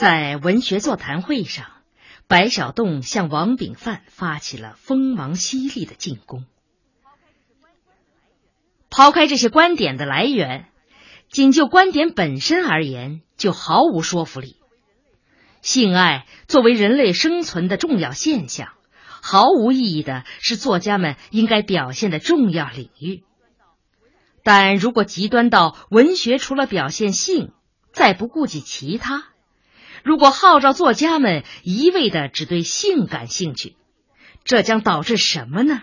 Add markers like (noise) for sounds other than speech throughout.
在文学座谈会上，白小栋向王炳范发起了锋芒犀利的进攻。抛开这些观点的来源，仅就观点本身而言，就毫无说服力。性爱作为人类生存的重要现象，毫无意义的是作家们应该表现的重要领域。但如果极端到文学除了表现性，再不顾及其他，如果号召作家们一味的只对性感兴趣，这将导致什么呢？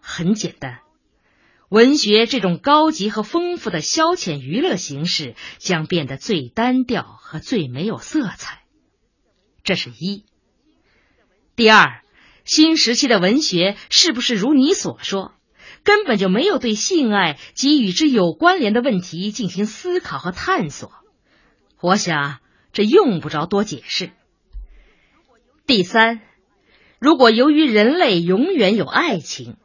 很简单，文学这种高级和丰富的消遣娱乐形式将变得最单调和最没有色彩。这是一。第二，新时期的文学是不是如你所说，根本就没有对性爱及与之有关联的问题进行思考和探索？我想。这用不着多解释。第三，如果由于人类永远有爱情，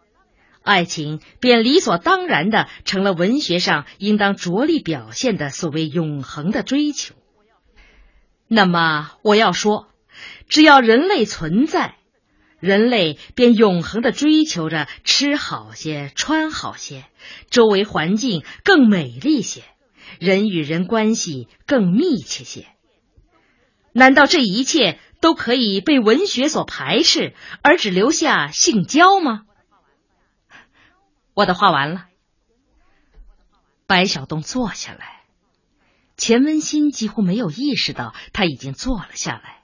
爱情便理所当然的成了文学上应当着力表现的所谓永恒的追求，那么我要说，只要人类存在，人类便永恒的追求着吃好些、穿好些，周围环境更美丽些，人与人关系更密切些。难道这一切都可以被文学所排斥，而只留下性交吗？我的话完了。白小东坐下来，钱文新几乎没有意识到他已经坐了下来，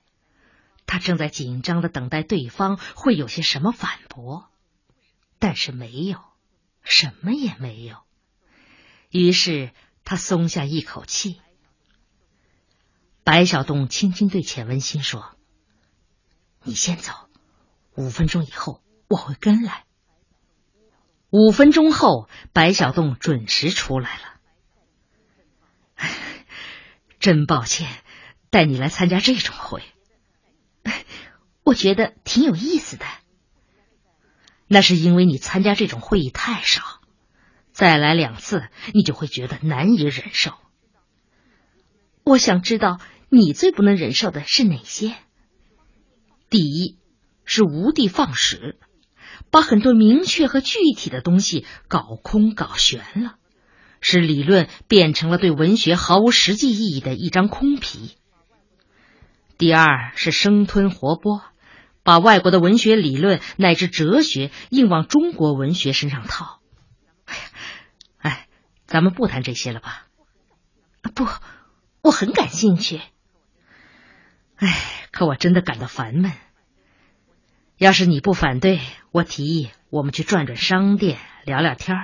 他正在紧张的等待对方会有些什么反驳，但是没有，什么也没有。于是他松下一口气。白小栋轻轻对钱文新说：“你先走，五分钟以后我会跟来。”五分钟后，白小栋准时出来了。(sighs) 真抱歉，带你来参加这种会，我觉得挺有意思的。那是因为你参加这种会议太少，再来两次，你就会觉得难以忍受。我想知道你最不能忍受的是哪些？第一是无的放矢，把很多明确和具体的东西搞空搞玄了，使理论变成了对文学毫无实际意义的一张空皮。第二是生吞活剥，把外国的文学理论乃至哲学硬往中国文学身上套。哎呀，哎，咱们不谈这些了吧？不。我很感兴趣，哎，可我真的感到烦闷。要是你不反对，我提议我们去转转商店，聊聊天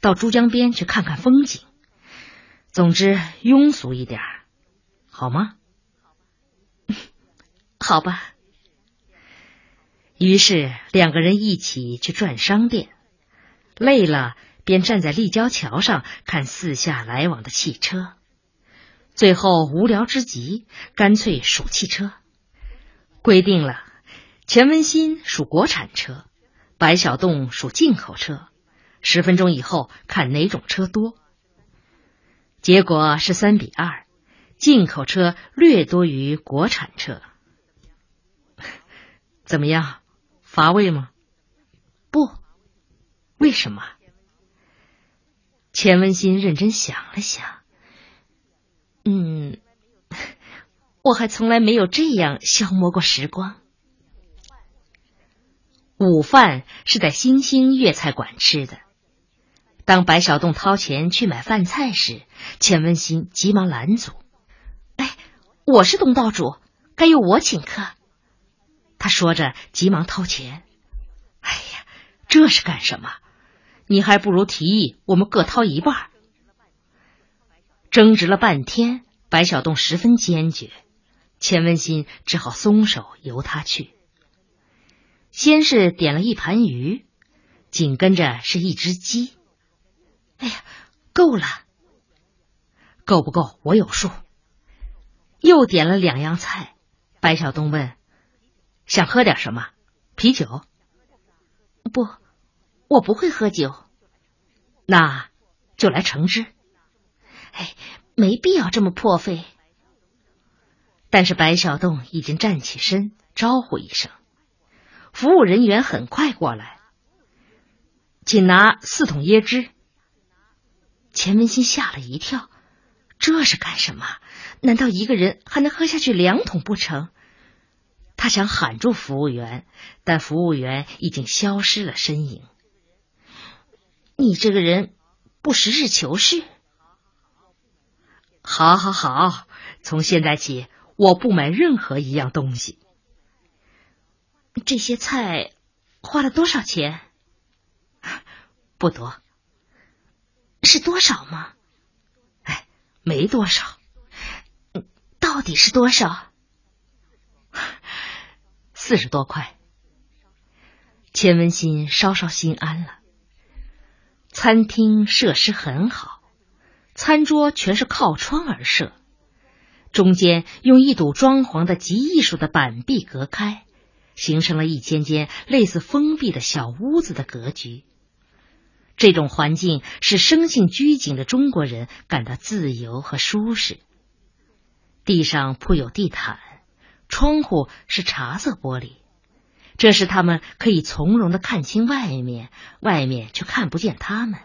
到珠江边去看看风景。总之，庸俗一点，好吗？(laughs) 好吧。于是两个人一起去转商店，累了便站在立交桥上看四下来往的汽车。最后无聊之极，干脆数汽车。规定了，钱文新数国产车，白小栋数进口车。十分钟以后看哪种车多。结果是三比二，进口车略多于国产车。(laughs) 怎么样？乏味吗？不。为什么？钱文新认真想了想。嗯，我还从来没有这样消磨过时光。午饭是在星星粤菜馆吃的。当白小栋掏钱去买饭菜时，钱文新急忙拦阻：“哎，我是东道主，该由我请客。”他说着，急忙掏钱。“哎呀，这是干什么？你还不如提议我们各掏一半。”争执了半天，白小栋十分坚决，钱文新只好松手，由他去。先是点了一盘鱼，紧跟着是一只鸡。哎呀，够了，够不够？我有数。又点了两样菜，白小东问：“想喝点什么？啤酒？”“不，我不会喝酒。”“那就来橙汁。”哎，没必要这么破费。但是白小洞已经站起身，招呼一声，服务人员很快过来，请拿四桶椰汁。钱文新吓了一跳，这是干什么？难道一个人还能喝下去两桶不成？他想喊住服务员，但服务员已经消失了身影。你这个人不实事求是。好，好，好，从现在起，我不买任何一样东西。这些菜花了多少钱？不多。是多少吗？哎，没多少。到底是多少？四十多块。钱文新稍稍心安了。餐厅设施很好，餐桌全是靠窗而设，中间用一堵装潢的极艺术的板壁隔开，形成了一间间类似封闭的小屋子的格局。这种环境使生性拘谨的中国人感到自由和舒适。地上铺有地毯，窗户是茶色玻璃，这使他们可以从容的看清外面，外面却看不见他们。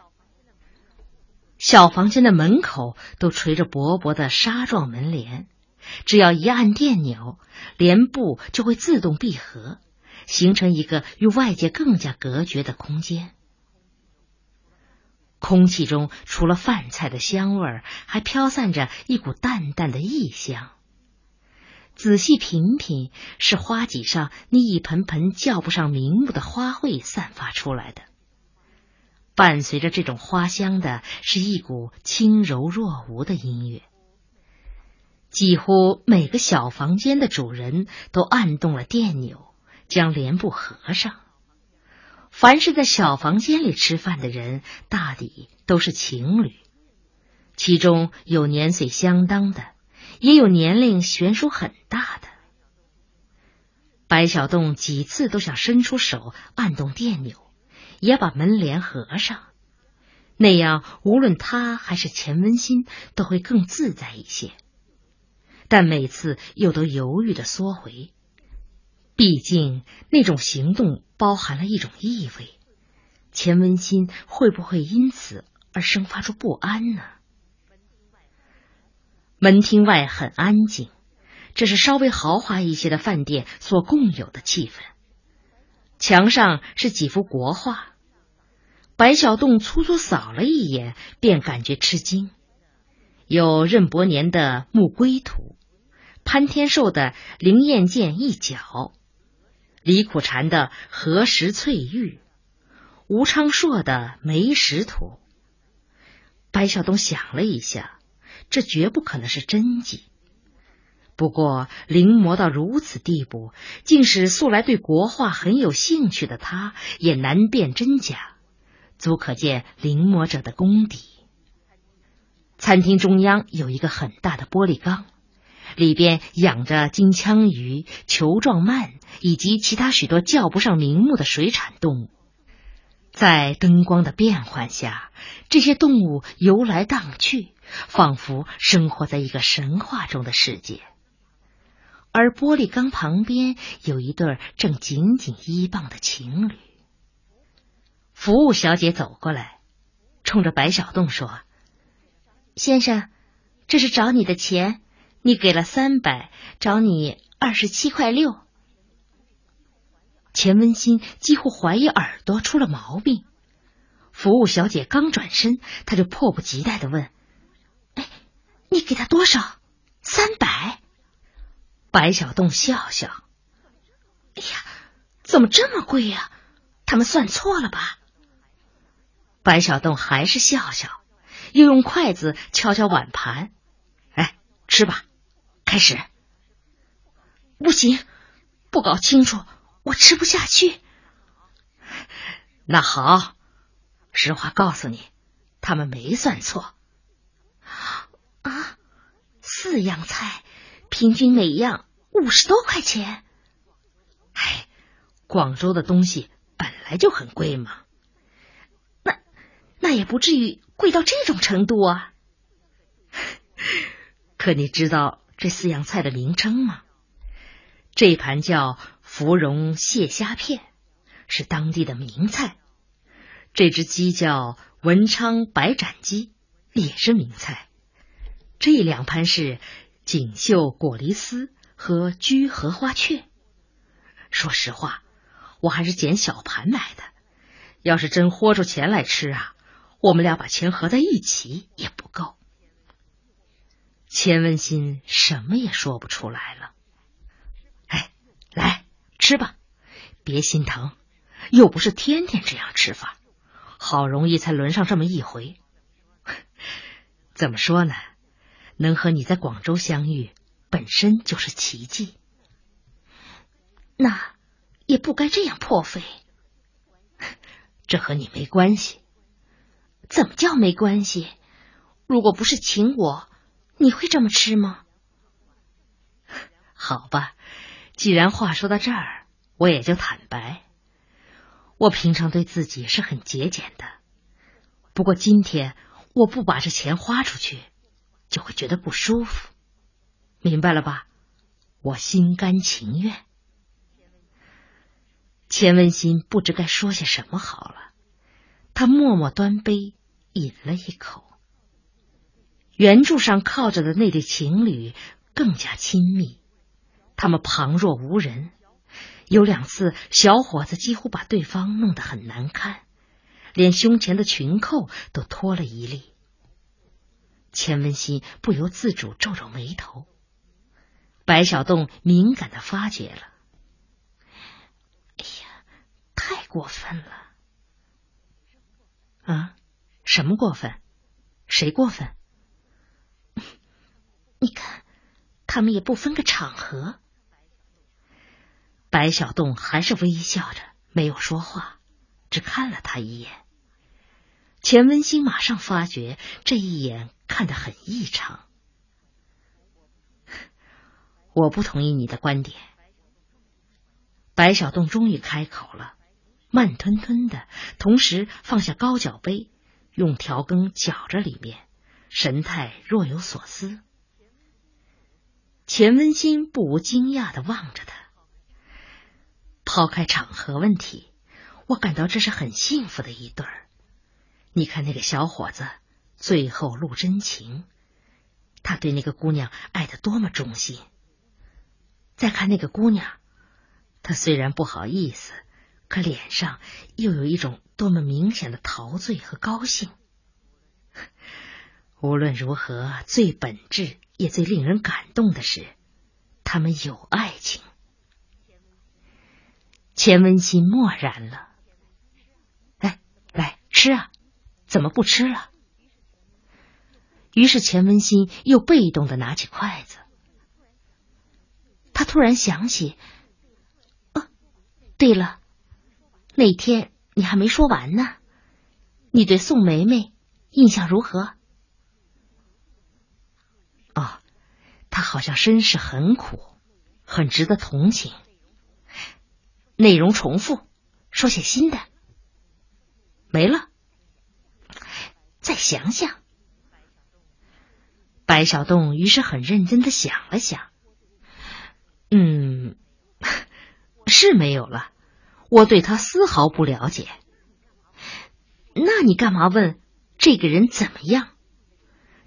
小房间的门口都垂着薄薄的纱状门帘，只要一按电钮，帘布就会自动闭合，形成一个与外界更加隔绝的空间。空气中除了饭菜的香味儿，还飘散着一股淡淡的异香。仔细品品，是花几上那一盆盆叫不上名目的花卉散发出来的。伴随着这种花香的，是一股轻柔若无的音乐。几乎每个小房间的主人都按动了电钮，将帘布合上。凡是在小房间里吃饭的人，大抵都是情侣，其中有年岁相当的，也有年龄悬殊很大的。白小洞几次都想伸出手按动电钮，也把门帘合上，那样无论他还是钱文新都会更自在一些，但每次又都犹豫的缩回。毕竟那种行动包含了一种意味，钱文新会不会因此而生发出不安呢？门厅外很安静，这是稍微豪华一些的饭店所共有的气氛。墙上是几幅国画，白小洞粗粗扫了一眼，便感觉吃惊：有任伯年的《牧龟图》，潘天寿的《灵验剑一角》。李苦禅的《何时翠玉》，吴昌硕的《梅石图》。白小东想了一下，这绝不可能是真迹。不过临摹到如此地步，竟使素来对国画很有兴趣的他也难辨真假，足可见临摹者的功底。餐厅中央有一个很大的玻璃缸。里边养着金枪鱼、球状鳗以及其他许多叫不上名目的水产动物，在灯光的变换下，这些动物游来荡去，仿佛生活在一个神话中的世界。而玻璃缸旁边有一对正紧紧依傍的情侣。服务小姐走过来，冲着白小洞说：“先生，这是找你的钱。”你给了三百，找你二十七块六。钱文新几乎怀疑耳朵出了毛病。服务小姐刚转身，他就迫不及待的问：“哎，你给他多少？三百？”白小洞笑笑：“哎呀，怎么这么贵呀？他们算错了吧？”白小洞还是笑笑，又用筷子敲敲碗盘：“哎，吃吧。”开始，不行，不搞清楚我吃不下去。那好，实话告诉你，他们没算错。啊，四样菜，平均每样五十多块钱。哎，广州的东西本来就很贵嘛。那也不至于贵到这种程度啊。(laughs) 可你知道？这四样菜的名称吗？这盘叫芙蓉蟹虾片，是当地的名菜。这只鸡叫文昌白斩鸡，也是名菜。这两盘是锦绣果梨丝和居荷花雀。说实话，我还是捡小盘买的。要是真豁出钱来吃啊，我们俩把钱合在一起也不够。钱文新什么也说不出来了。哎，来吃吧，别心疼，又不是天天这样吃法。好容易才轮上这么一回，(laughs) 怎么说呢？能和你在广州相遇，本身就是奇迹。那也不该这样破费。(laughs) 这和你没关系。怎么叫没关系？如果不是请我，你会这么吃吗？(laughs) 好吧，既然话说到这儿，我也就坦白。我平常对自己是很节俭的，不过今天我不把这钱花出去，就会觉得不舒服，明白了吧？我心甘情愿。钱文新不知该说些什么好了，他默默端杯饮了一口。圆柱上靠着的那对情侣更加亲密，他们旁若无人。有两次，小伙子几乎把对方弄得很难看，连胸前的裙扣都脱了一粒。钱文新不由自主皱皱眉头。白小洞敏感的发觉了：“哎呀，太过分了！啊，什么过分？谁过分？(laughs) 你看，他们也不分个场合。”白小栋还是微笑着，没有说话，只看了他一眼。钱文新马上发觉这一眼看得很异常。我不同意你的观点。白小洞终于开口了，慢吞吞的，同时放下高脚杯，用调羹搅着里面，神态若有所思。钱文新不无惊讶的望着他。抛开场合问题，我感到这是很幸福的一对儿。你看那个小伙子最后露真情，他对那个姑娘爱的多么忠心。再看那个姑娘，她虽然不好意思，可脸上又有一种多么明显的陶醉和高兴。无论如何，最本质也最令人感动的是，他们有爱情。钱文新默然了。哎，来吃啊！怎么不吃了？于是钱文新又被动的拿起筷子。他突然想起，哦，对了，那天你还没说完呢。你对宋梅梅印象如何？哦，她好像身世很苦，很值得同情。内容重复，说些新的。没了，再想想。白小洞于是很认真的想了想，嗯，(laughs) 是没有了。我对他丝毫不了解。那你干嘛问这个人怎么样？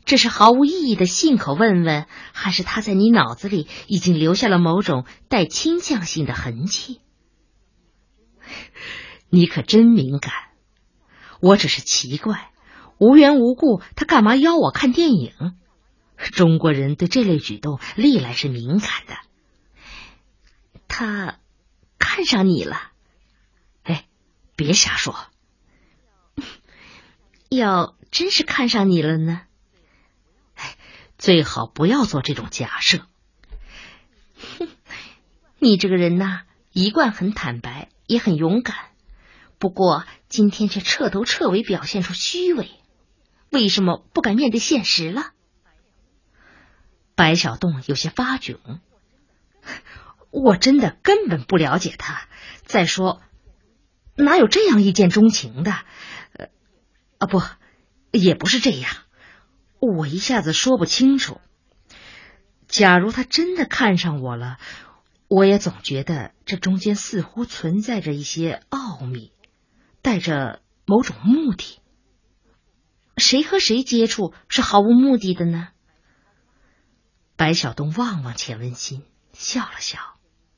这是毫无意义的信口问问，还是他在你脑子里已经留下了某种带倾向性的痕迹？你可真敏感，我只是奇怪，无缘无故他干嘛邀我看电影？中国人对这类举动历来是敏感的。他看上你了？别瞎说。要真是看上你了呢？最好不要做这种假设。哼，你这个人呐，一贯很坦白。也很勇敢，不过今天却彻头彻尾表现出虚伪。为什么不敢面对现实了？白小洞有些发窘。我真的根本不了解他。再说，哪有这样一见钟情的？呃，啊，不，也不是这样。我一下子说不清楚。假如他真的看上我了，我也总觉得这中间似乎存在着一些奥秘，带着某种目的。谁和谁接触是毫无目的的呢？白小东望望钱文新，笑了笑，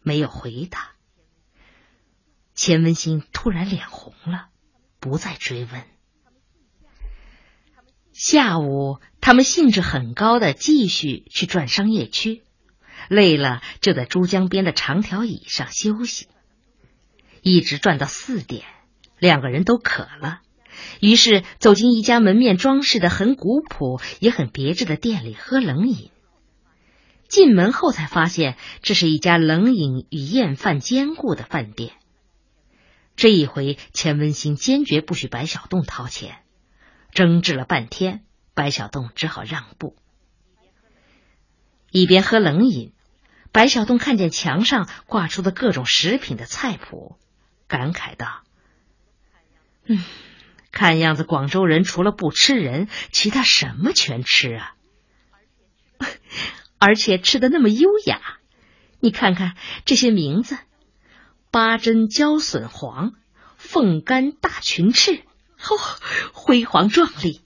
没有回答。钱文新突然脸红了，不再追问。下午，他们兴致很高的继续去转商业区，累了就在珠江边的长条椅上休息，一直转到四点，两个人都渴了，于是走进一家门面装饰的很古朴也很别致的店里喝冷饮。进门后才发现，这是一家冷饮与宴饭兼顾的饭店。这一回，钱文新坚决不许白小栋掏钱。争执了半天，白小栋只好让步。一边喝冷饮，白小栋看见墙上挂出的各种食品的菜谱，感慨道：“嗯，看样子广州人除了不吃人，其他什么全吃啊！(laughs) 而且吃的那么优雅。你看看这些名字：八珍椒笋黄、凤肝大群翅。”哦，辉煌壮丽，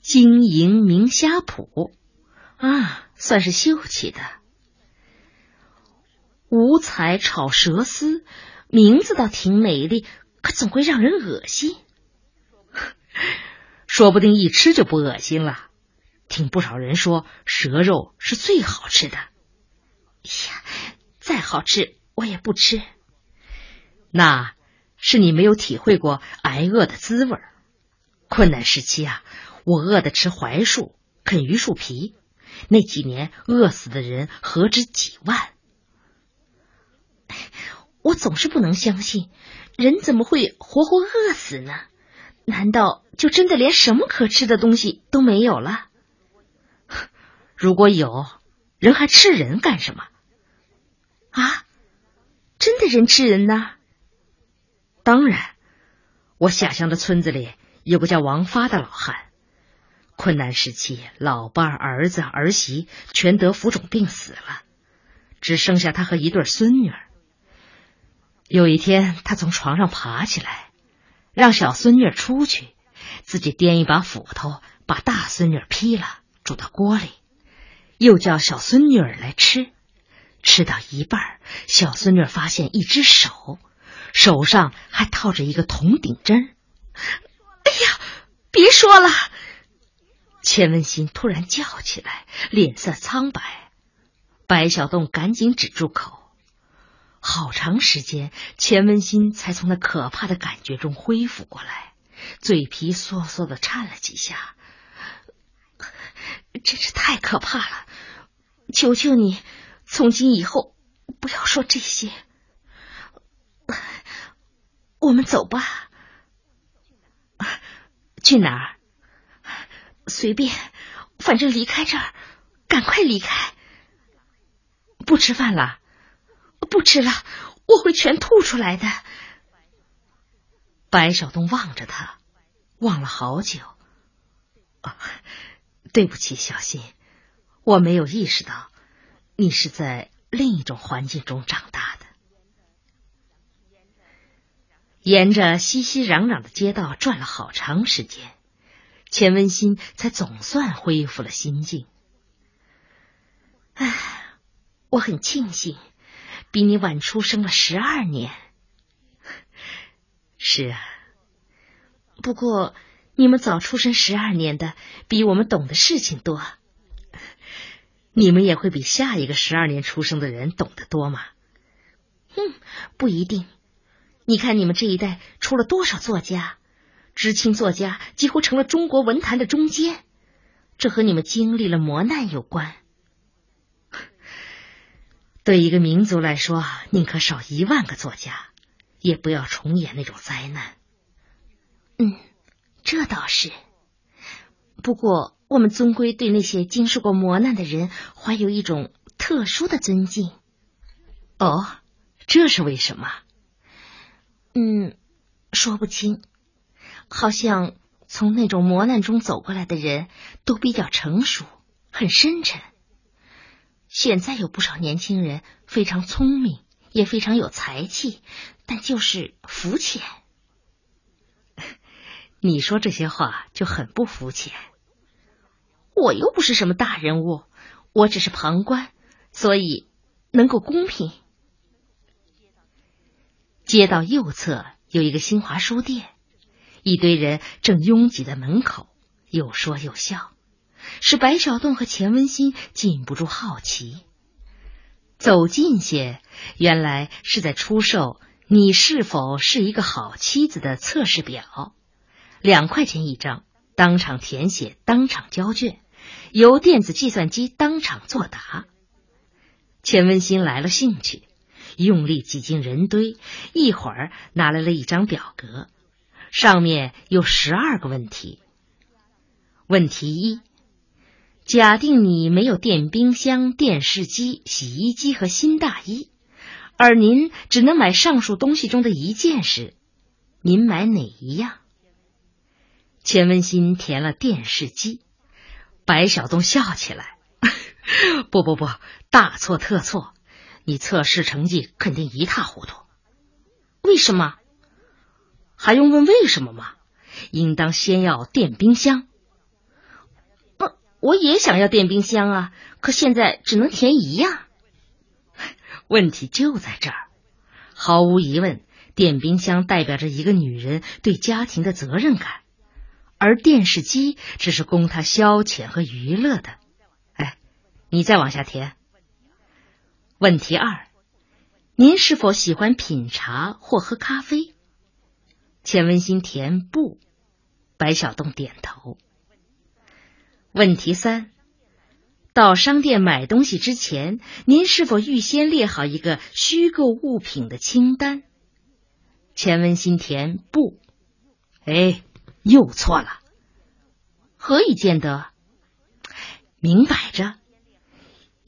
金银明虾脯啊，算是秀气的。五彩炒蛇丝，名字倒挺美丽，可总会让人恶心。说不定一吃就不恶心了。听不少人说，蛇肉是最好吃的。呀，再好吃我也不吃。那。是你没有体会过挨饿的滋味困难时期啊，我饿的吃槐树、啃榆树皮，那几年饿死的人何止几万。我总是不能相信，人怎么会活活饿死呢？难道就真的连什么可吃的东西都没有了？(laughs) 如果有人还吃人干什么？啊，真的人吃人呢？当然，我下乡的村子里有个叫王发的老汉，困难时期，老伴儿、儿子、儿媳全得浮肿病死了，只剩下他和一对孙女。有一天，他从床上爬起来，让小孙女出去，自己掂一把斧头，把大孙女劈了，煮到锅里，又叫小孙女来吃。吃到一半，小孙女发现一只手。手上还套着一个铜顶针。哎呀，别说了！钱文新突然叫起来，脸色苍白。白小栋赶紧止住口。好长时间，钱文新才从那可怕的感觉中恢复过来，嘴皮嗦嗦的颤了几下。真是太可怕了！求求你，从今以后不要说这些。我们走吧，去哪儿？随便，反正离开这儿，赶快离开。不吃饭了？不吃了，我会全吐出来的。白小东望着他，望了好久。对不起，小新，我没有意识到你是在另一种环境中长大的。沿着熙熙攘攘的街道转了好长时间，钱文新才总算恢复了心境。唉，我很庆幸，比你晚出生了十二年。是啊，不过你们早出生十二年的，比我们懂的事情多。你们也会比下一个十二年出生的人懂得多吗？嗯，不一定。你看，你们这一代出了多少作家？知青作家几乎成了中国文坛的中坚，这和你们经历了磨难有关。对一个民族来说，宁可少一万个作家，也不要重演那种灾难。嗯，这倒是。不过，我们终归对那些经受过磨难的人怀有一种特殊的尊敬。哦，这是为什么？嗯，说不清，好像从那种磨难中走过来的人都比较成熟，很深沉。现在有不少年轻人非常聪明，也非常有才气，但就是肤浅。(laughs) 你说这些话就很不肤浅。我又不是什么大人物，我只是旁观，所以能够公平。街道右侧有一个新华书店，一堆人正拥挤在门口，有说有笑，使白小洞和钱文新禁不住好奇。走近些，原来是在出售“你是否是一个好妻子”的测试表，两块钱一张，当场填写，当场交卷，由电子计算机当场作答。钱文新来了兴趣，用力挤进人堆，一会儿拿来了一张表格，上面有十二个问题。问题一。假定你没有电冰箱、电视机、洗衣机和新大衣，而您只能买上述东西中的一件时，您买哪一样？钱文新填了电视机，白小东笑起来：“ (laughs) 不不不，大错特错！你测试成绩肯定一塌糊涂。为什么？还用问为什么吗？应当先要电冰箱。”不我也想要电冰箱啊，可现在只能填一样。问题就在这儿，毫无疑问，电冰箱代表着一个女人对家庭的责任感，而电视机只是供她消遣和娱乐的。哎，你再往下填。问题二，您是否喜欢品茶或喝咖啡？钱文新填不，白小洞点头。问题三：到商店买东西之前，您是否预先列好一个虚构物品的清单？钱文新填不。哎，又错了。何以见得？明摆着，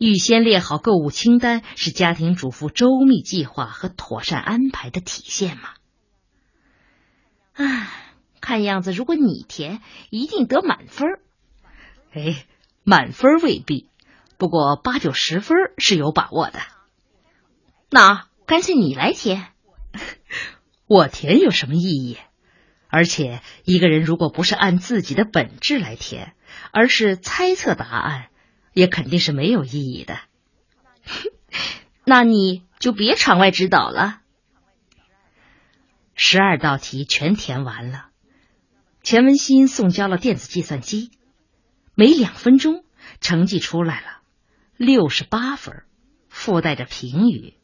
预先列好购物清单是家庭主妇周密计划和妥善安排的体现嘛。唉，看样子如果你填，一定得满分。哎，满分未必，不过八九十分是有把握的。那干脆你来填，(laughs) 我填有什么意义？而且一个人如果不是按自己的本质来填，而是猜测答案，也肯定是没有意义的。(laughs) 那你就别场外指导了。十二道题全填完了，钱文新送交了电子计算机。没两分钟，成绩出来了，六十八分，附带着评语。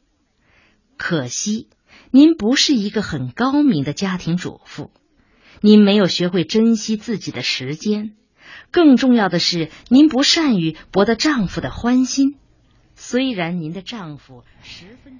可惜您不是一个很高明的家庭主妇，您没有学会珍惜自己的时间，更重要的是，您不善于博得丈夫的欢心。虽然您的丈夫十分。